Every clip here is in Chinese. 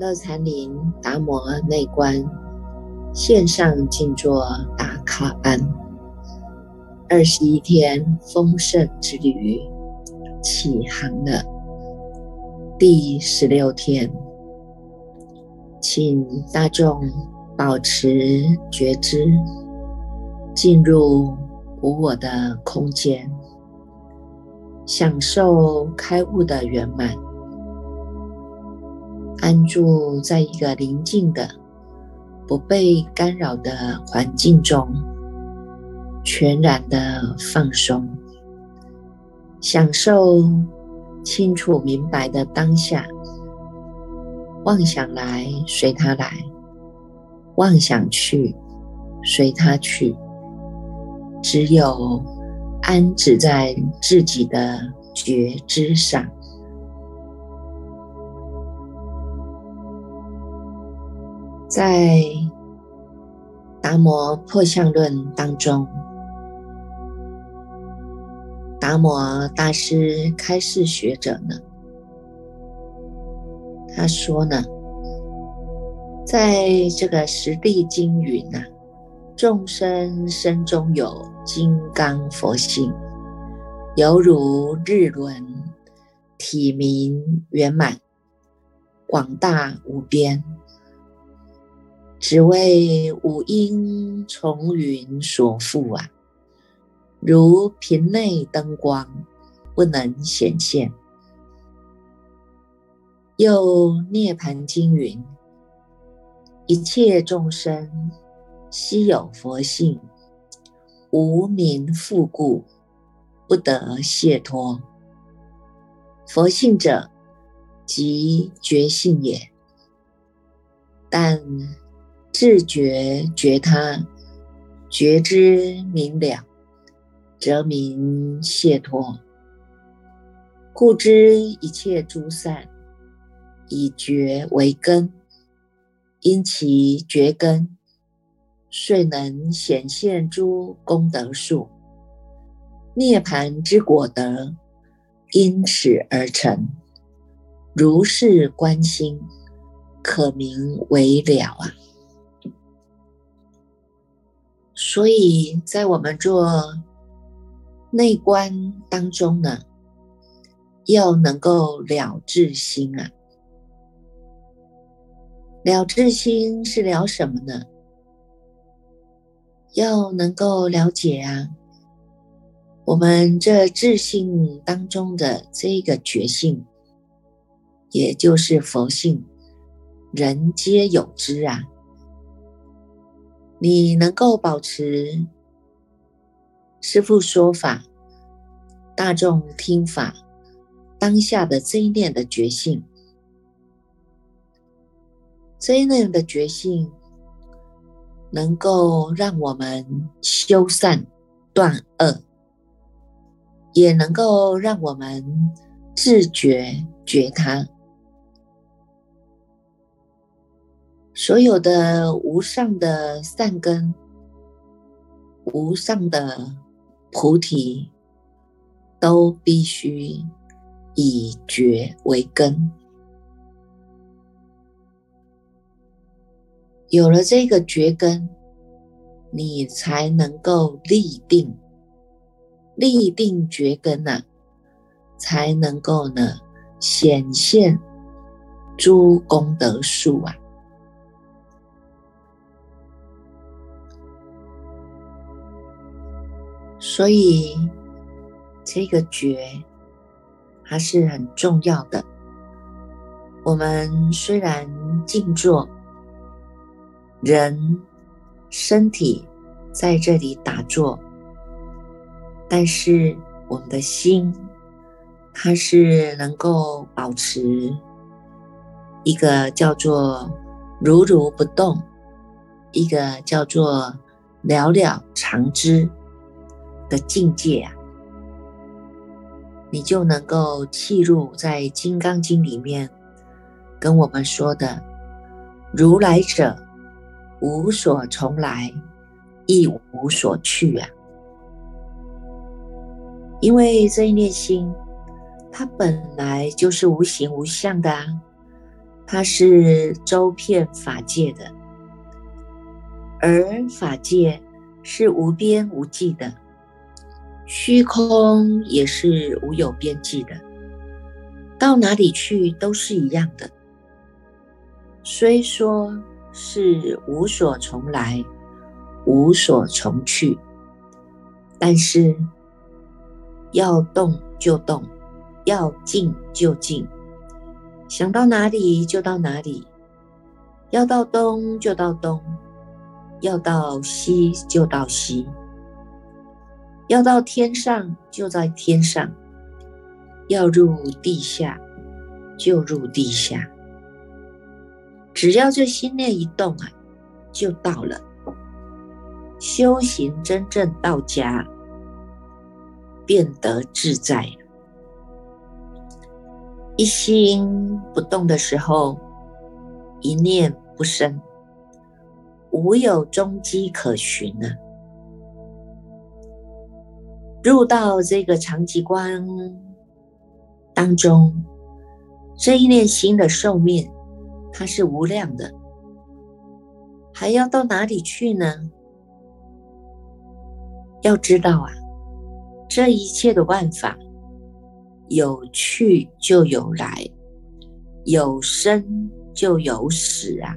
乐禅林达摩内观线上静坐打卡班，二十一天丰盛之旅起航了。第十六天，请大众保持觉知，进入无我的空间，享受开悟的圆满。安住在一个宁静的、不被干扰的环境中，全然的放松，享受清楚明白的当下。妄想来随他来，妄想去随他去，只有安止在自己的觉知上。在《达摩破相论》当中，达摩大师开示学者呢，他说呢，在这个十地经云呐，众生身中有金刚佛性，犹如日轮，体明圆满，广大无边。只为五阴从云所覆啊，如瓶内灯光，不能显现。又涅盘经云：一切众生悉有佛性，无名复故，不得解脱。佛性者，即觉性也。但自觉觉他，觉知明了，则名解脱。故知一切诸善，以觉为根，因其觉根，遂能显现诸功德数。涅盘之果德，因此而成。如是观心，可名为了啊。所以在我们做内观当中呢，要能够了智心啊。了智心是了什么呢？要能够了解啊，我们这智性当中的这个觉性，也就是佛性，人皆有之啊。你能够保持师父说法、大众听法当下的这一念的觉性，这一念的觉性能够让我们修善断恶，也能够让我们自觉觉他。所有的无上的善根、无上的菩提，都必须以觉为根。有了这个觉根，你才能够立定，立定觉根呐，才能够呢显现诸功德树啊。所以，这个觉还是很重要的。我们虽然静坐，人身体在这里打坐，但是我们的心，它是能够保持一个叫做如如不动，一个叫做了了常知。的境界啊，你就能够契入在《金刚经》里面跟我们说的“如来者，无所从来，亦无所去”啊。因为这一念心，它本来就是无形无相的啊，它是周遍法界的，而法界是无边无际的，虚空也是无有边际的，到哪里去都是一样的。虽说是无所从来，无所从去，但是要动就动，要静就静。想到哪里就到哪里，要到东就到东，要到西就到西，要到天上就在天上，要入地下就入地下。只要这心念一动啊，就到了。修行真正到家，变得自在。一心不动的时候，一念不生，无有踪迹可寻呢。入到这个长极光当中，这一念心的寿命，它是无量的，还要到哪里去呢？要知道啊，这一切的万法。有去就有来，有生就有死啊！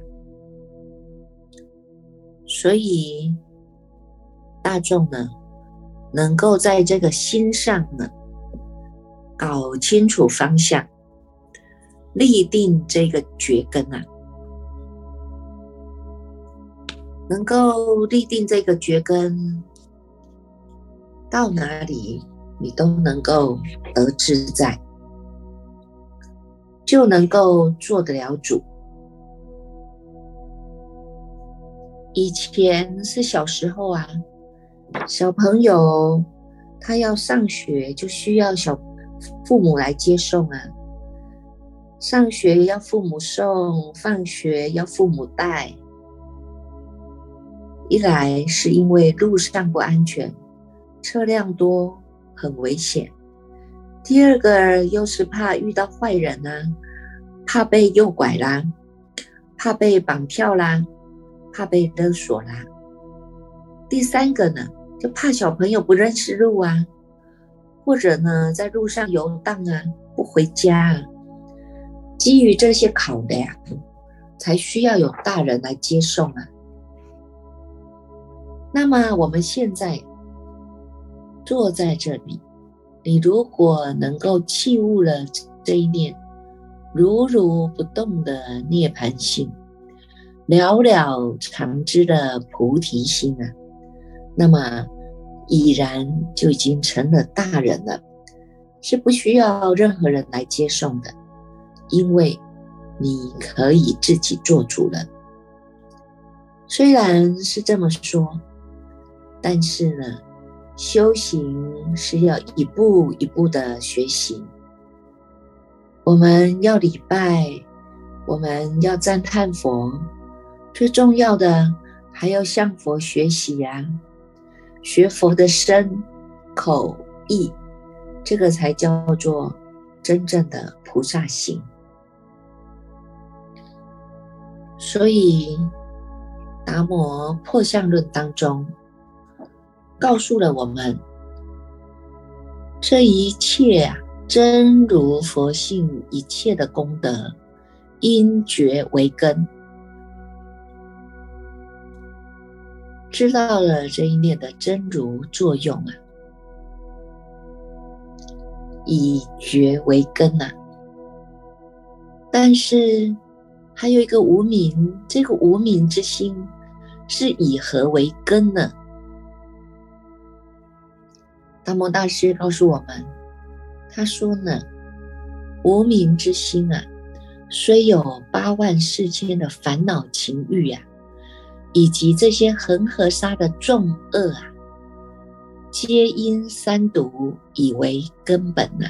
所以大众呢，能够在这个心上呢，搞清楚方向，立定这个觉根啊，能够立定这个觉根，到哪里？你都能够得自在，就能够做得了主。以前是小时候啊，小朋友他要上学就需要小父母来接送啊，上学要父母送，放学要父母带。一来是因为路上不安全，车辆多。很危险。第二个又是怕遇到坏人啊，怕被诱拐啦，怕被绑票啦，怕被勒索啦。第三个呢，就怕小朋友不认识路啊，或者呢在路上游荡啊，不回家。啊。基于这些考量，才需要有大人来接送啊。那么我们现在。坐在这里，你如果能够弃悟了这一念如如不动的涅槃性，了了常知的菩提心啊，那么已然就已经成了大人了，是不需要任何人来接送的，因为你可以自己做主了。虽然是这么说，但是呢。修行是要一步一步的学习，我们要礼拜，我们要赞叹佛，最重要的还要向佛学习呀，学佛的身、口、意，这个才叫做真正的菩萨行。所以，《达摩破相论》当中。告诉了我们，这一切啊，真如佛性一切的功德，因觉为根。知道了这一念的真如作用啊，以觉为根呐。但是还有一个无名，这个无名之心是以何为根呢？达摩大师告诉我们，他说呢，无名之心啊，虽有八万世间的烦恼情欲呀，以及这些恒河沙的重恶啊，皆因三毒以为根本呐。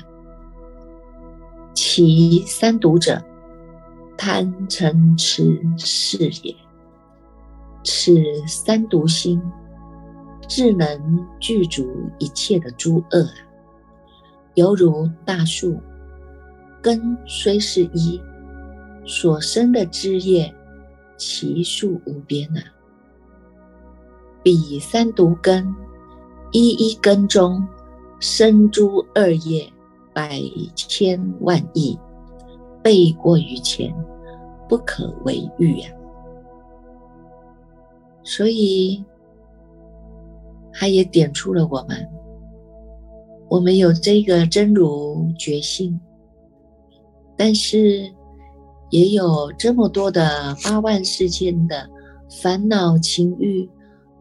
其三毒者，贪嗔痴是也。此三毒心。智能具足一切的诸恶啊，犹如大树根虽是一，所生的枝叶，其数无边啊！彼三毒根，一一根中生诸二业，百千万亿，倍过于前，不可为喻啊！所以，他也点出了我们，我们有这个真如觉性，但是。也有这么多的八万世间的烦恼情欲，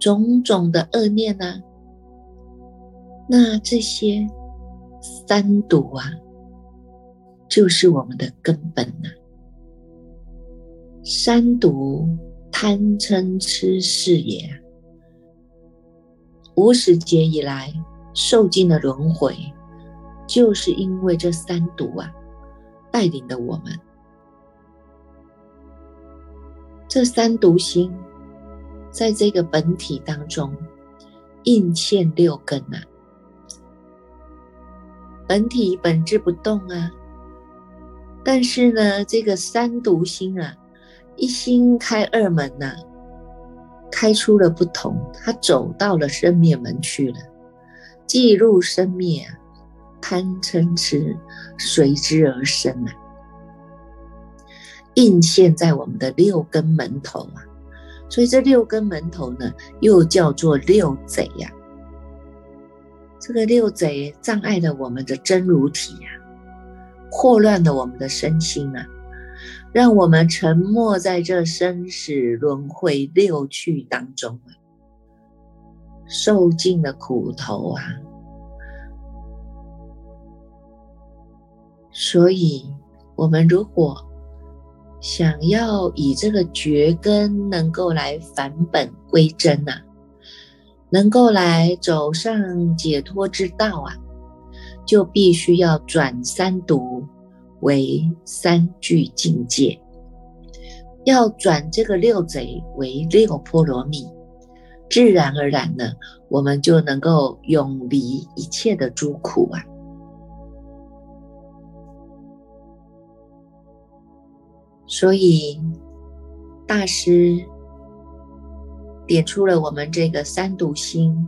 种种的恶念呐，那这些三毒啊，就是我们的根本呐。三毒贪嗔痴是也，无始劫以来受尽了轮回，就是因为这三毒啊，带领的我们。这三毒心，在这个本体当中应现六根啊。本体本质不动啊，但是呢，这个三毒心啊，一心开二门呐，开出了不同，它走到了生灭门去了，既入生灭啊，贪嗔痴随之而生啊。映现在我们的六根门头啊，所以这六根门头呢，又叫做六贼呀。这个六贼障碍了我们的真如体呀，祸乱了我们的身心啊，让我们沉没在这生死轮回六趣当中啊，受尽了苦头啊。所以，我们如果想要以这个觉根能够来返本归真呐，能够来走上解脱之道啊，就必须要转三毒为三具境界，要转这个六贼为六波罗蜜，自然而然呢，我们就能够永离一切的诸苦啊。所以，大师点出了我们这个三毒心，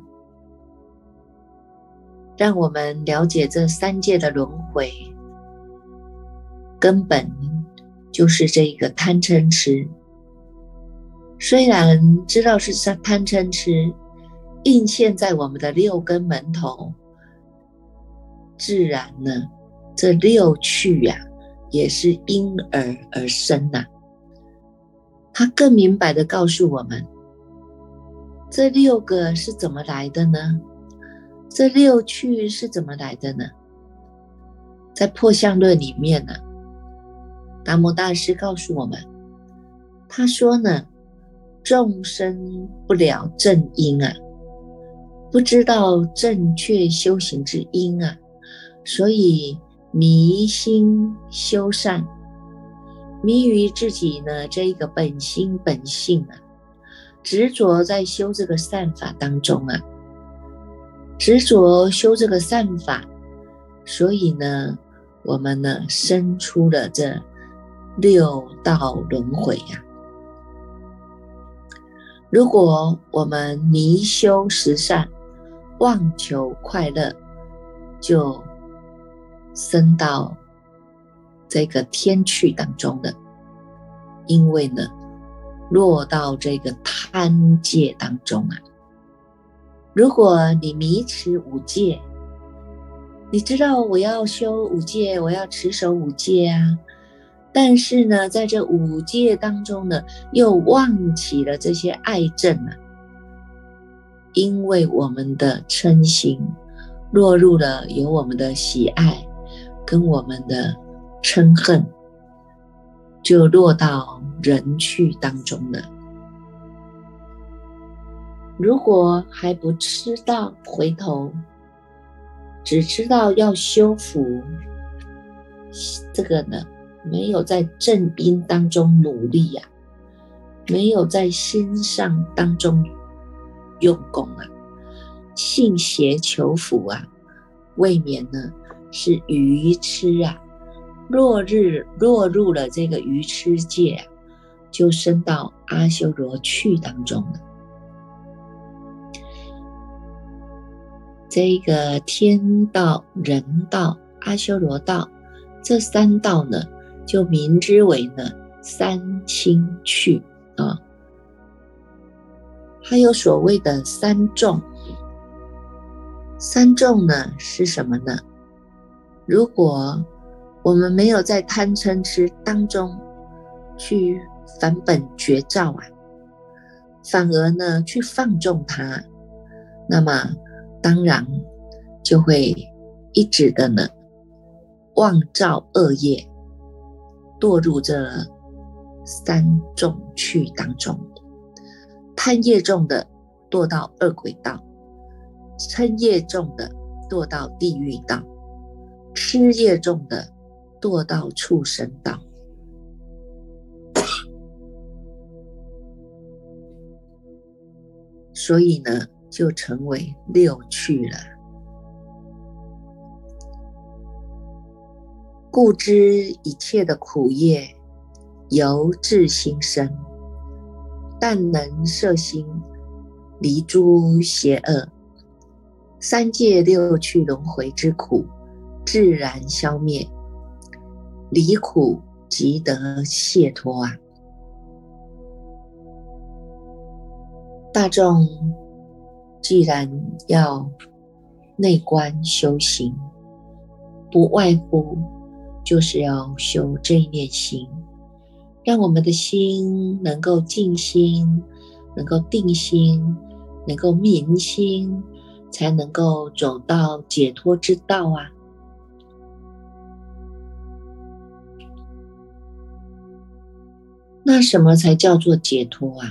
让我们了解这三界的轮回根本就是这个贪嗔痴。虽然知道是贪嗔痴映现在我们的六根门头，自然呢，这六趣呀。也是因而而生呐。他更明白的告诉我们，这六个是怎么来的呢？这六趣是怎么来的呢？在破相论里面呢，达摩大师告诉我们，他说呢，众生不了正因啊，不知道正确修行之因啊，所以。迷心修善，迷于自己呢这一个本心本性啊，执着在修这个善法当中啊，执着修这个善法，所以呢，我们呢生出了这六道轮回呀。如果我们迷修十善，妄求快乐，就。升到这个天趣当中的，因为呢，落到这个贪界当中啊。如果你迷持五戒，你知道我要修五戒，我要持守五戒啊，但是呢，在这五戒当中呢，又忘起了这些爱憎啊，因为我们的嗔心落入了有我们的喜爱。跟我们的嗔恨就落到人去当中了。如果还不知道回头，只知道要修复这个呢，没有在正因当中努力呀，没有在心上当中用功啊，信邪求福啊，未免呢。是愚痴啊，落日落入了这个愚痴界，就升到阿修罗去当中了。这个天道、人道、阿修罗道这三道呢，就名之为呢三清趣啊。还有所谓的三众，三众呢是什么呢？如果我们没有在贪嗔痴当中去返本觉照啊，反而呢去放纵它，那么。当然就会一直的呢，妄造恶业，堕入这三众趣当中。贪业重的堕到恶鬼道，嗔业重的堕到地狱道，痴业重的堕到畜生道。所以呢。就成为六趣了。故知一切的苦业由自心生，但能摄心离诸邪恶，三界六趣轮回之苦自然消灭，离苦即得解脱啊！大众。既然要内观修行，不外乎就是要修这一念心，让我们的心能够静心，能够定心，能够明心，才能够走到解脱之道啊！那什么才叫做解脱啊？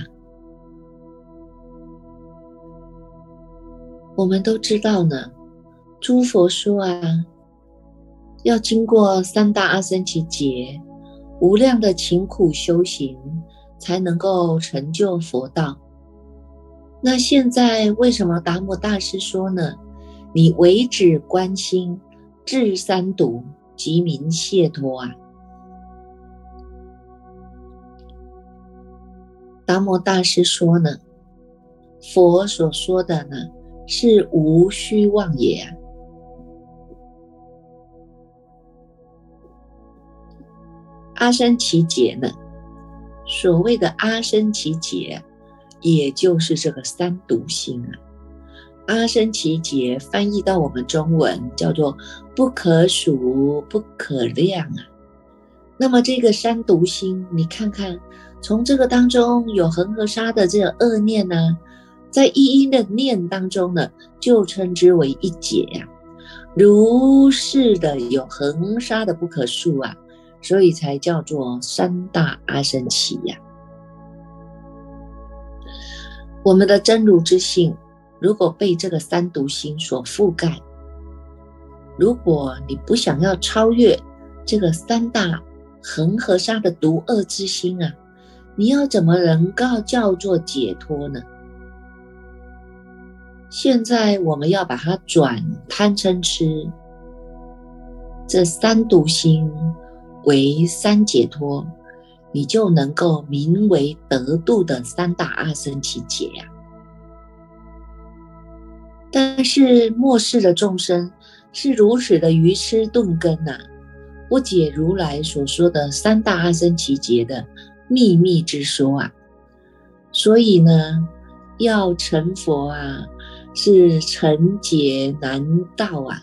我们都知道呢，诸佛说啊，要经过三大阿僧祇劫，无量的勤苦修行，才能够成就佛道。那现在为什么达摩大师说呢？你唯止观心，至三毒，即名解脱啊！达摩大师说呢，佛所说的呢。是无虚妄也啊！阿僧祇劫呢？所谓的阿僧祇劫，也就是这个三毒心啊。阿僧祇劫翻译到我们中文叫做不可数、不可量啊。那么这个三毒心，你看看，从这个当中有恒河沙的这个恶念呢？在一一的念当中呢，就称之为一劫呀，如是的有恒沙的不可数啊，所以才叫做三大阿僧祇呀。我们的真如之性，如果被这个三毒心所覆盖，如果你不想要超越这个三大恒河沙的毒恶之心啊，你要怎么能够叫做解脱呢？现在我们要把它转贪嗔痴这三毒心为三解脱，你就能够名为得度的三大阿僧祇劫呀。但是末世的众生是如此的愚痴钝根呐，不解如来所说的三大阿僧祇劫的秘密之说啊，所以呢，要成佛啊。是成劫难道啊，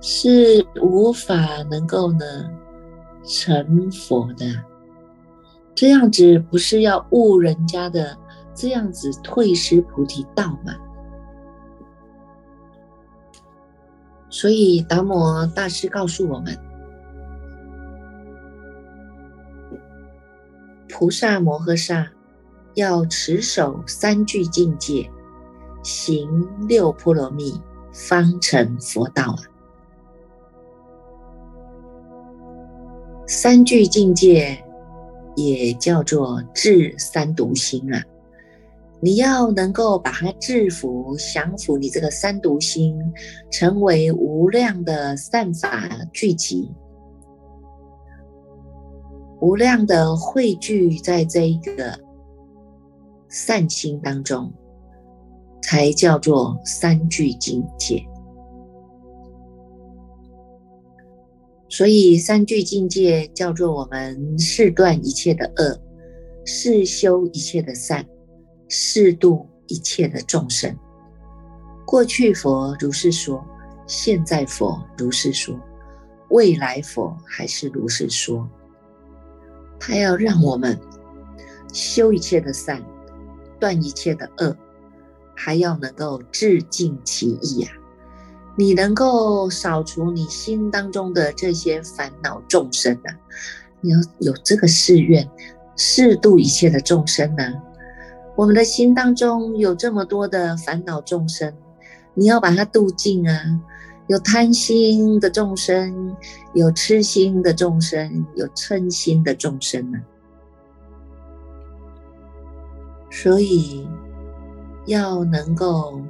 是无法能够呢成佛的。这样子不是要误人家的，这样子退失菩提道吗？所以达摩大师告诉我们，菩萨摩诃萨。要持守三具境界，行六波罗蜜，方成佛道啊！三具境界也叫做智三毒心啊，你要能够把它制服、降服你这个三毒心，成为无量的善法聚集，无量的汇聚在这一个善心当中，才叫做三聚境界。所以三聚境界叫做我们誓断一切的恶，誓修一切的善，誓度一切的众生。过去佛如是说，现在佛如是说，未来佛还是如是说。他要让我们修一切的善，断一切的恶，还要能够自尽其意呀。你能够扫除你心当中的这些烦恼众生呢？你要有这个誓愿，誓度一切的众生呢？我们的心当中有这么多的烦恼众生，你要把它度尽啊！有贪心的众生，有痴心的众生，有嗔心的众生呢。所以要能够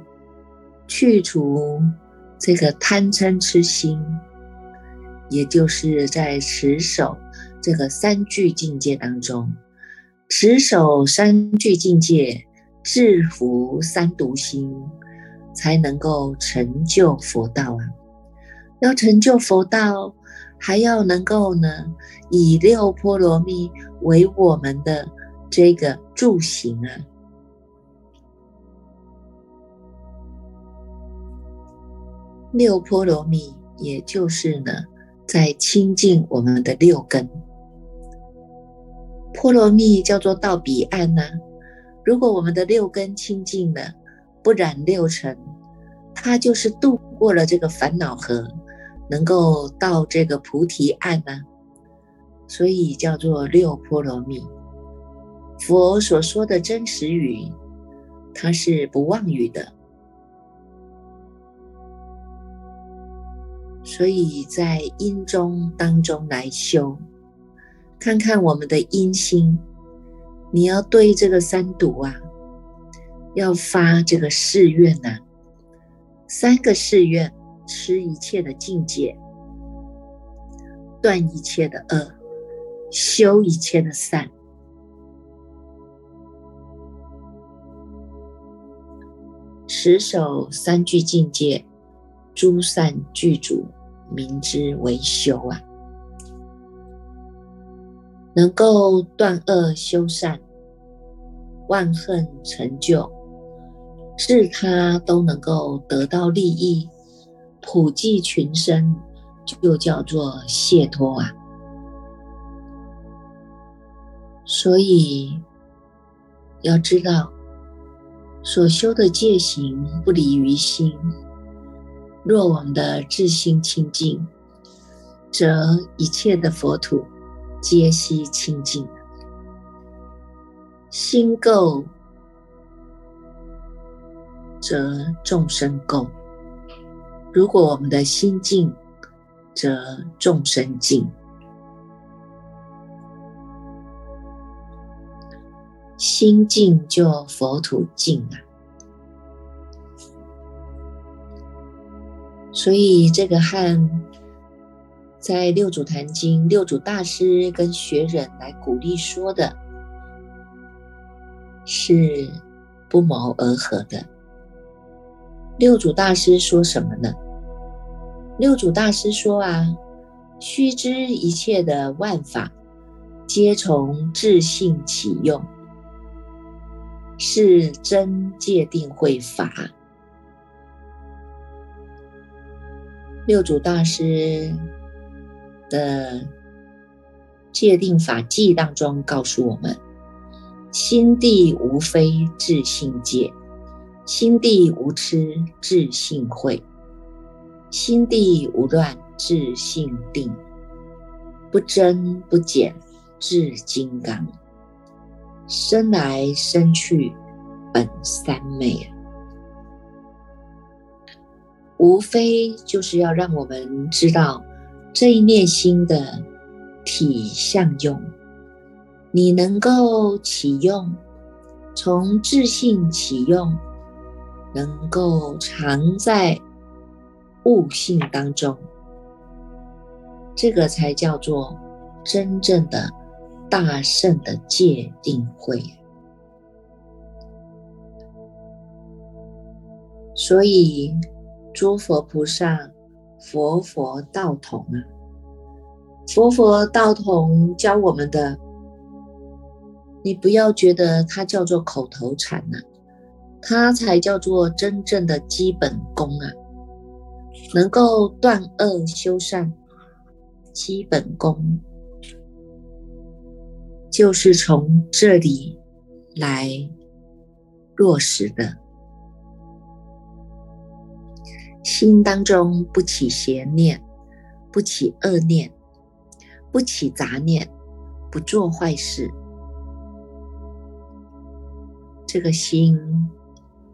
去除。这个贪嗔痴心，也就是在持守这个三聚境界当中，持守三聚境界，制服三毒心，才能够成就佛道啊！要成就佛道，还要能够呢，以六波罗蜜为我们的这个助行啊！六波罗蜜，也就是呢，在清净我们的六根。波罗蜜叫做到彼岸呐。如果我们的六根清净了，不染六尘，它就是渡过了这个烦恼河，能够到这个菩提岸呐。所以叫做六波罗蜜。佛所说的真实语，它是不妄语的。所以在因中当中来修，看看我们的因心，你要对这个三毒啊，要发这个誓愿呐，三个誓愿：吃一切的境界，断一切的恶，修一切的善，持守三句境界。诸善具足，名之为修啊！能够断恶修善，万恨成就，是他都能够得到利益，普济群生，就叫做解脱啊！所以要知道，所修的戒行不离于心。若我们的自心清净，则一切的佛土皆悉清净。心垢，则众生垢；如果我们的心净，则众生净。心净就佛土净啊！所以，这个和在《六祖坛经》六祖大师跟学人来鼓励说的，是不谋而合的。六祖大师说什么呢？六祖大师说啊：“须知一切的万法，皆从自性起用，是真界定慧法。”六祖大师的界定法记当中告诉我们：心地无非自性界，心地无痴自性慧，心地无乱自性定，不增不减至金刚，生来生去本三昧。无非就是要让我们知道这一念心的体相用，你能够启用，从自信起用，能够藏在悟性当中，这个才叫做真正的大圣的界定慧。所以，诸佛菩萨、佛佛道统啊，佛佛道统教我们的。你不要觉得它叫做口头禅呐，它才叫做真正的基本功啊！能够断恶修善，基本功就是从这里来落实的。心当中不起邪念，不起恶念，不起杂念，不做坏事。这个心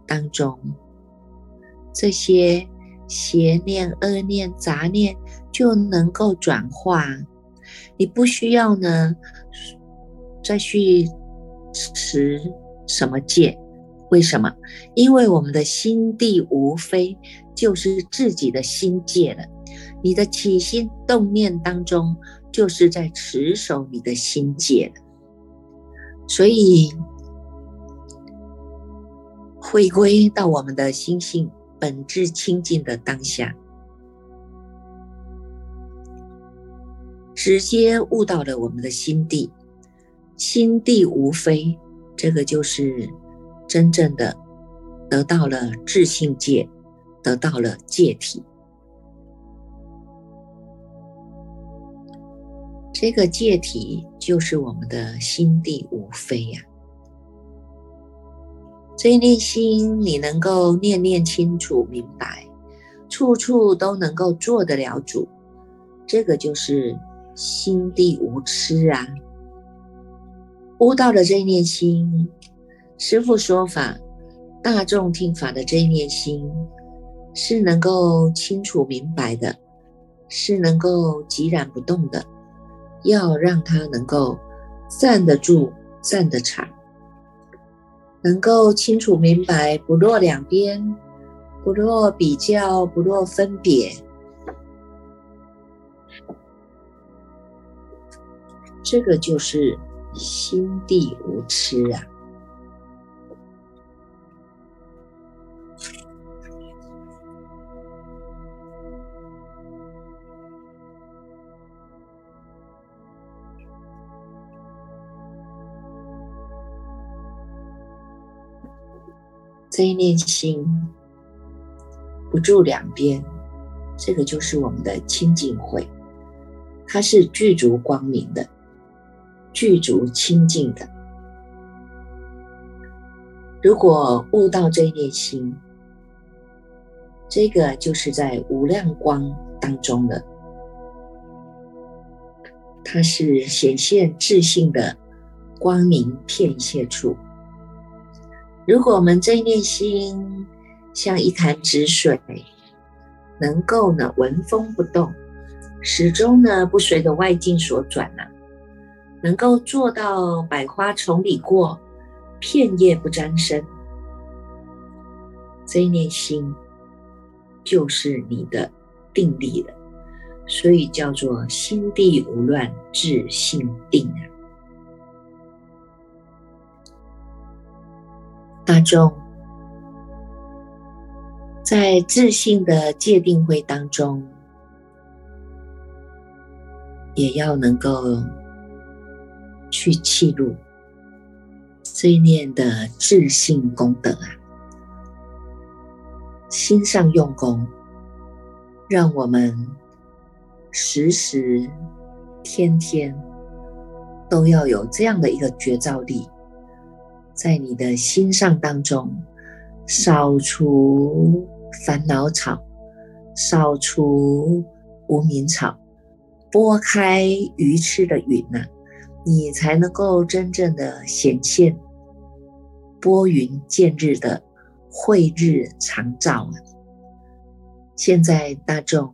当中，这些邪念、恶念、杂念就能够转化。你不需要呢，再去持什么戒？为什么？因为我们的心地无非就是自己的心戒了。你的起心动念当中，就是在持守你的心戒了。所以。回归到我们的心性本质清净的当下，直接悟到了我们的心地，心地无非，这个就是真正的得到了智性界，得到了界体。这个界体就是我们的心地无非呀。这一念心，你能够念念清楚明白，处处都能够做得了主，这个就是心地无痴啊！悟到了这一念心，师父说法，大众听法的这一念心，是能够清楚明白的，是能够寂然不动的，要让它能够站得住，站得长。能够清楚明白，不落两边，不落比较，不落分别，这个就是心地无痴啊。这一念心不住两边，这个就是我们的清净慧，它是具足光明的，具足清净的。如果悟到这一念心，这个就是在无量光当中的，它是显现自信的光明片现处。如果我们这一念心像一潭止水，能够呢闻风不动，始终呢不随着外境所转呢，能够做到百花丛里过，片叶不沾身，这一念心就是你的定力了，所以叫做心地无乱，自性定啊。大众在自信的界定会当中，也要能够去记录这一念的自信功德啊，心上用功，让我们时时天天都要有这样的一个觉照力。在你的心上当中，扫除烦恼草，扫除无名草，拨开愚痴的云呐，你才能够真正的显现拨云见日的慧日常照啊！现在大众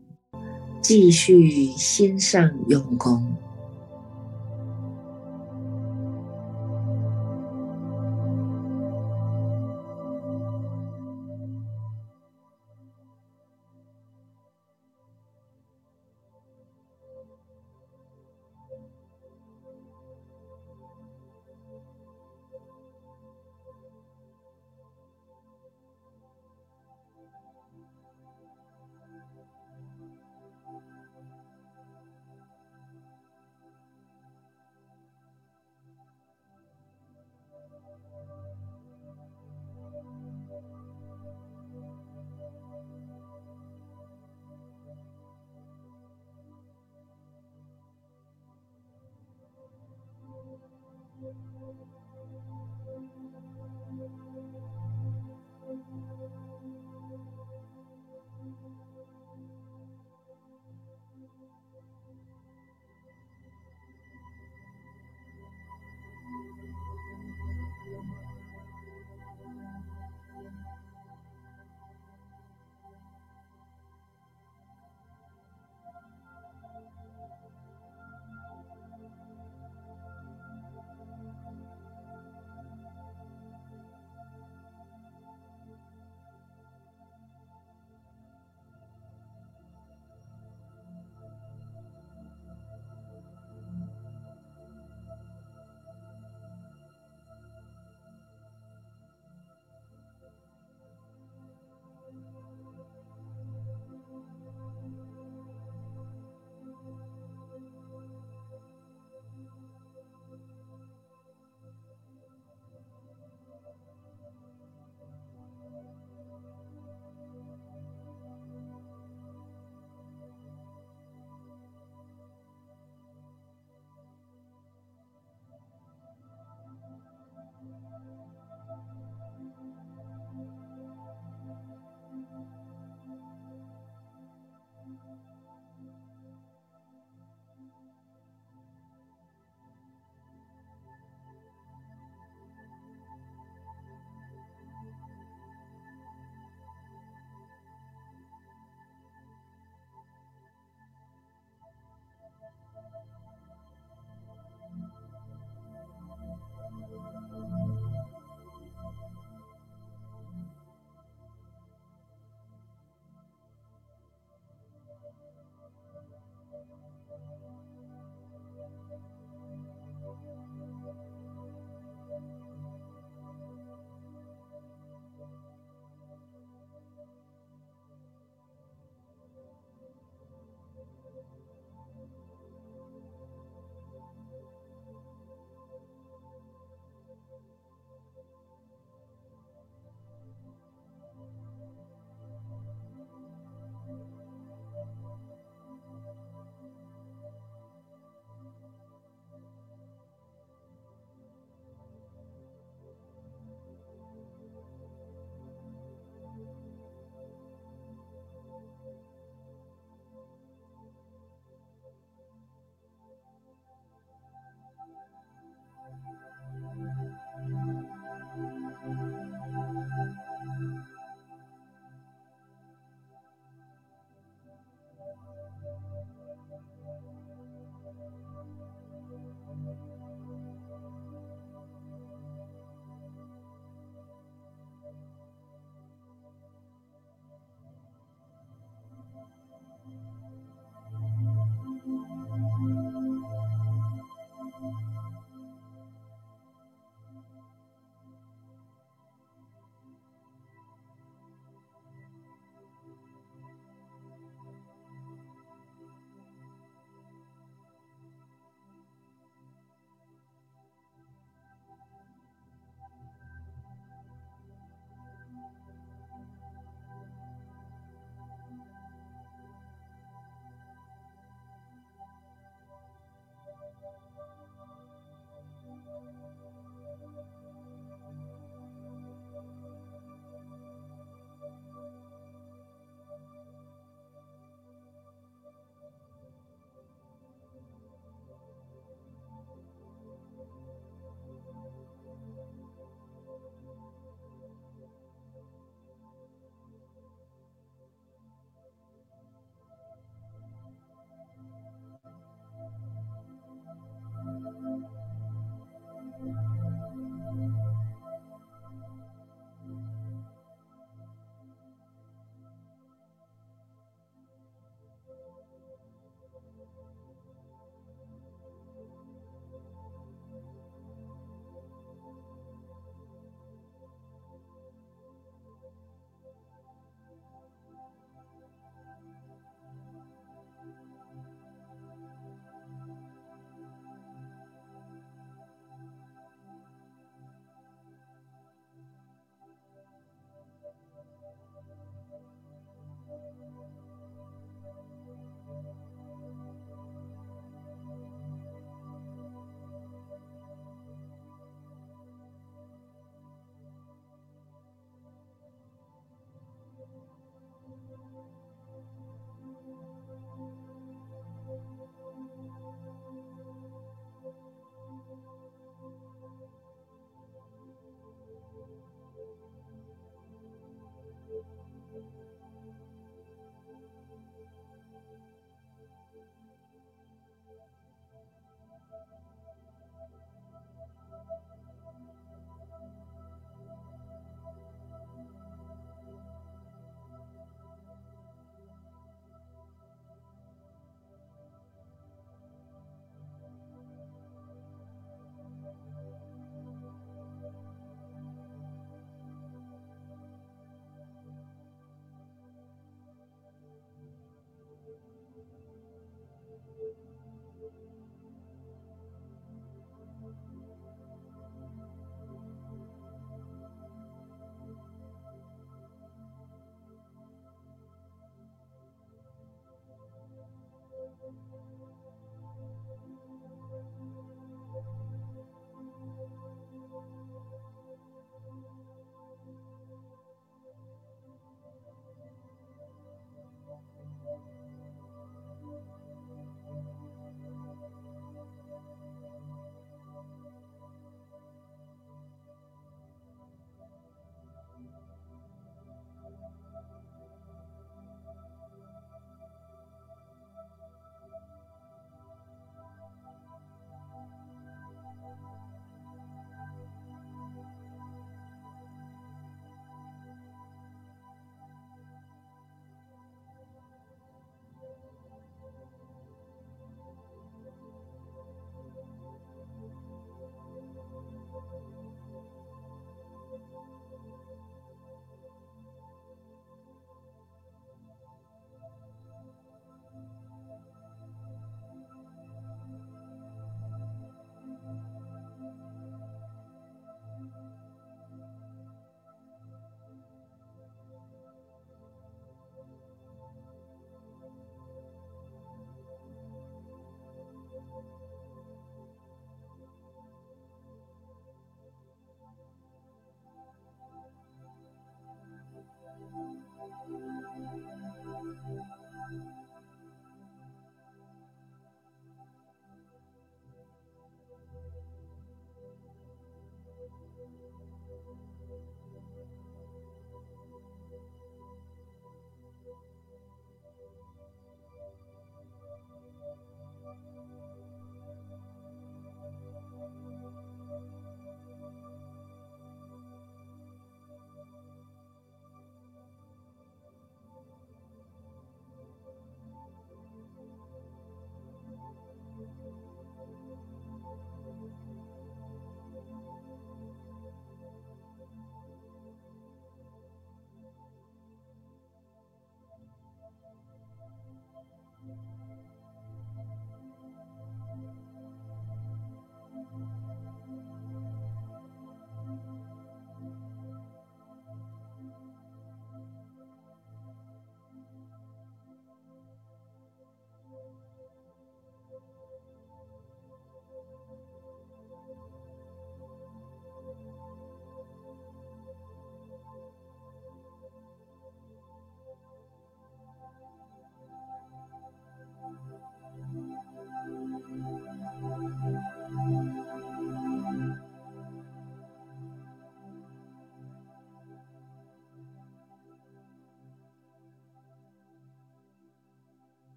继续心上用功。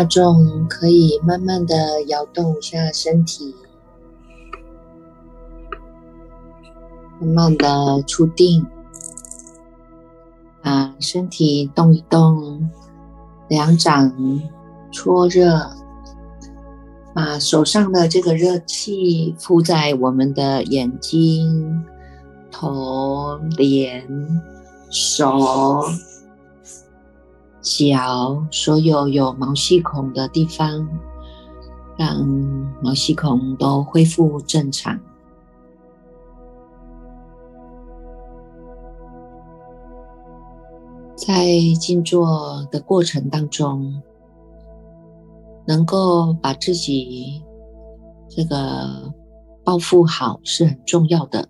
大众可以慢慢的摇动一下身体，慢慢的出定，把身体动一动，两掌搓热，把手上的这个热气敷在我们的眼睛、头、脸、手。脚所有有毛细孔的地方，让毛细孔都恢复正常。在静坐的过程当中，能够把自己这个包覆好是很重要的。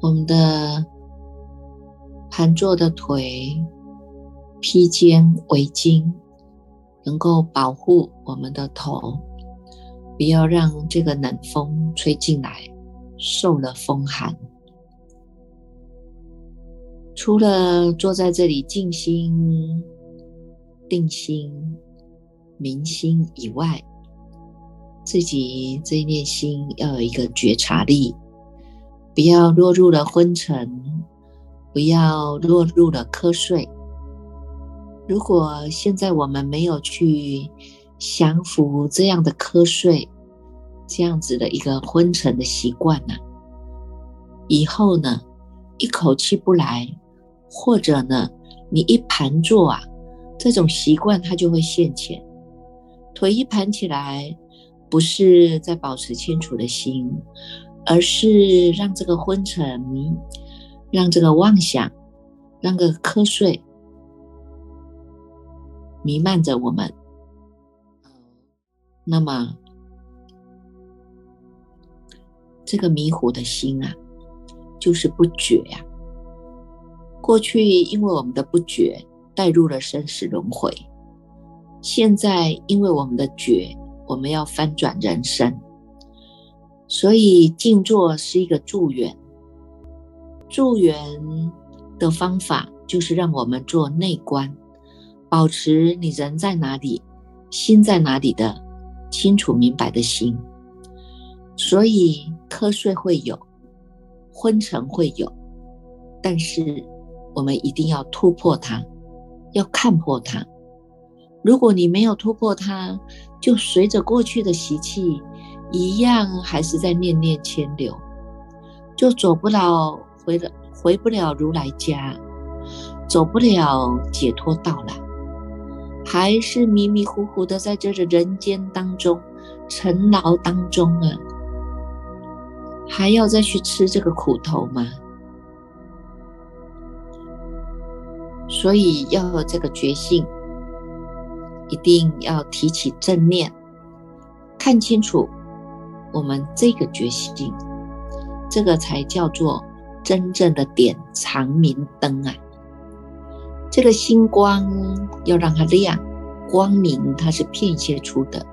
我们的盘坐的腿披肩围巾，能够保护我们的头，不要让这个冷风吹进来，受了风寒。除了坐在这里静心、定心、明心以外，自己这一念心要有一个觉察力，不要落入了昏沉，不要落入了瞌睡。如果现在我们没有去降服这样的瞌睡，这样子的一个昏沉的习惯呢，以后呢，一口气不来。或者呢，你一盘坐啊，这种习惯它就会现前。腿一盘起来，不是在保持清楚的心，而是让这个昏沉，让这个妄想，让个瞌睡弥漫着我们。那么，这个迷糊的心啊，就是不觉呀。过去因为我们的不觉带入了生死轮回，现在因为我们的觉，我们要翻转人生，所以静坐是一个助缘。助缘的方法就是让我们做内观，保持你人在哪里，心在哪里的清楚明白的心。所以瞌睡会有，昏沉会有，但是。我们一定要突破它，要看破它。如果你没有突破它，就随着过去的习气一样，还是在念念牵流，就走不了回了回不了如来家，走不了解脱道了，还是迷迷糊糊的在这个人间当中尘劳当中啊，还要再去吃这个苦头吗？所以要有这个决心，一定要提起正念，看清楚我们这个决心，这个才叫做真正的点长明灯啊！这个星光要让它亮，光明它是片切出的。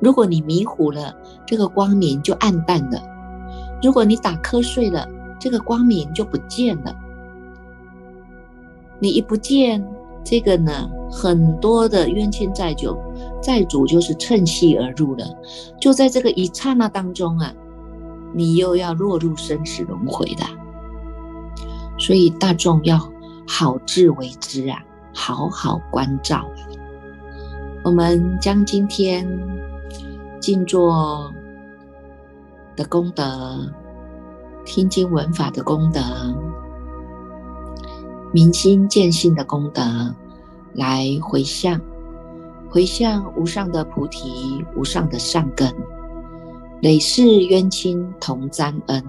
如果你迷糊了，这个光明就暗淡了；如果你打瞌睡了，这个光明就不见了。你一不见这个呢，很多的冤亲债主，债主就是趁隙而入了。就在这个一刹那当中啊，你又要落入生死轮回的。所以大众要好自为之啊，好好关照。我们将今天静坐的功德，听经闻法的功德。明心见性的功德，来回向，回向无上的菩提，无上的善根，累世冤亲同沾恩，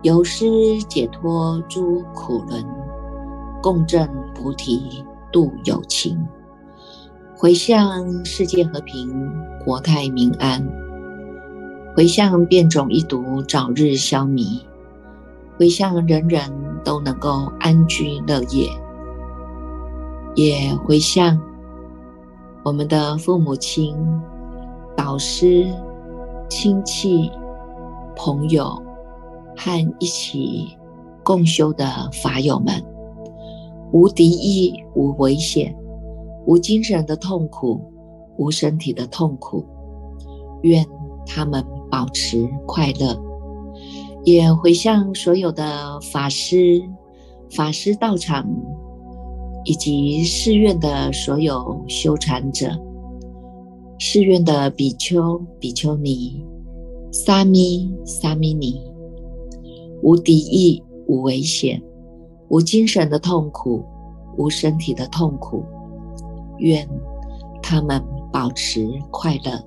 有施解脱诸苦轮，共振菩提度有情，回向世界和平，国泰民安，回向变种一毒早日消弭。回向人人都能够安居乐业，也回向我们的父母亲、导师、亲戚、朋友和一起共修的法友们，无敌意、无危险、无精神的痛苦、无身体的痛苦，愿他们保持快乐。也回向所有的法师、法师道场，以及寺院的所有修禅者、寺院的比丘、比丘尼、沙弥、沙弥尼，无敌意、无危险、无精神的痛苦、无身体的痛苦，愿他们保持快乐。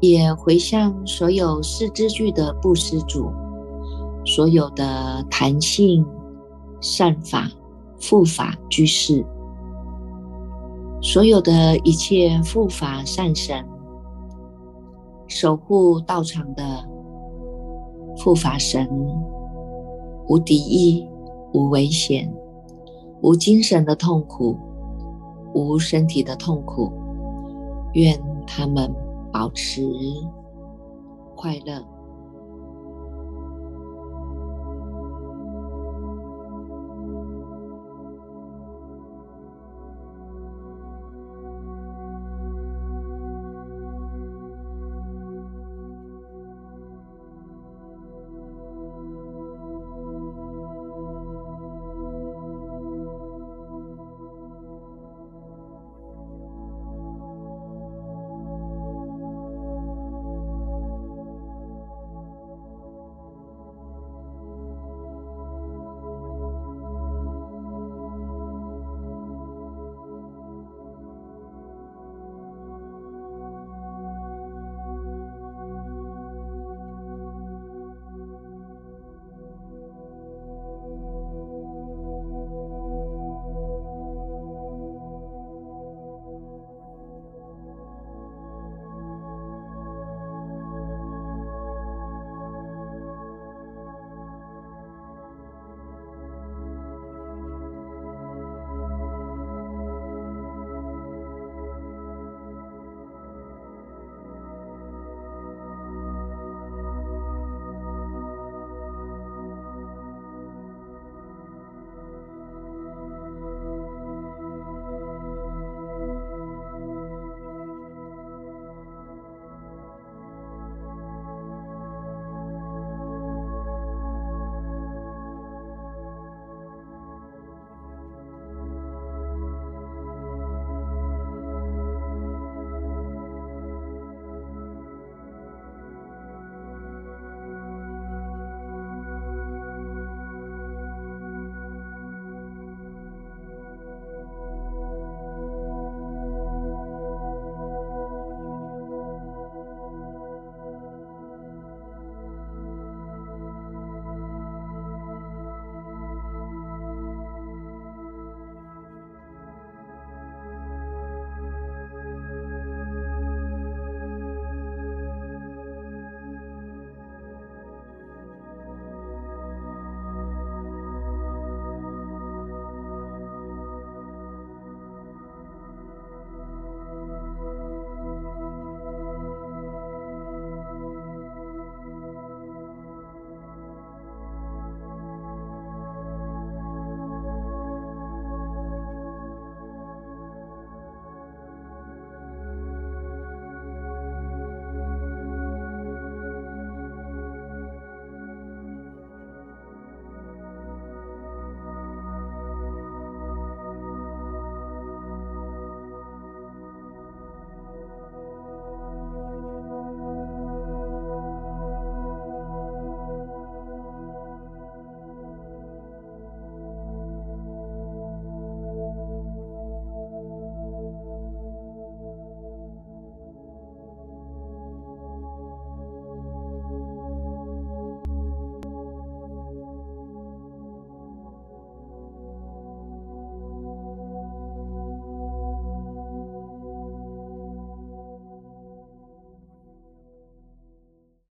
也回向所有四肢具的布施主，所有的弹性善法护法居士，所有的一切护法善神，守护道场的护法神，无敌意，无危险，无精神的痛苦，无身体的痛苦，愿他们。保持快乐。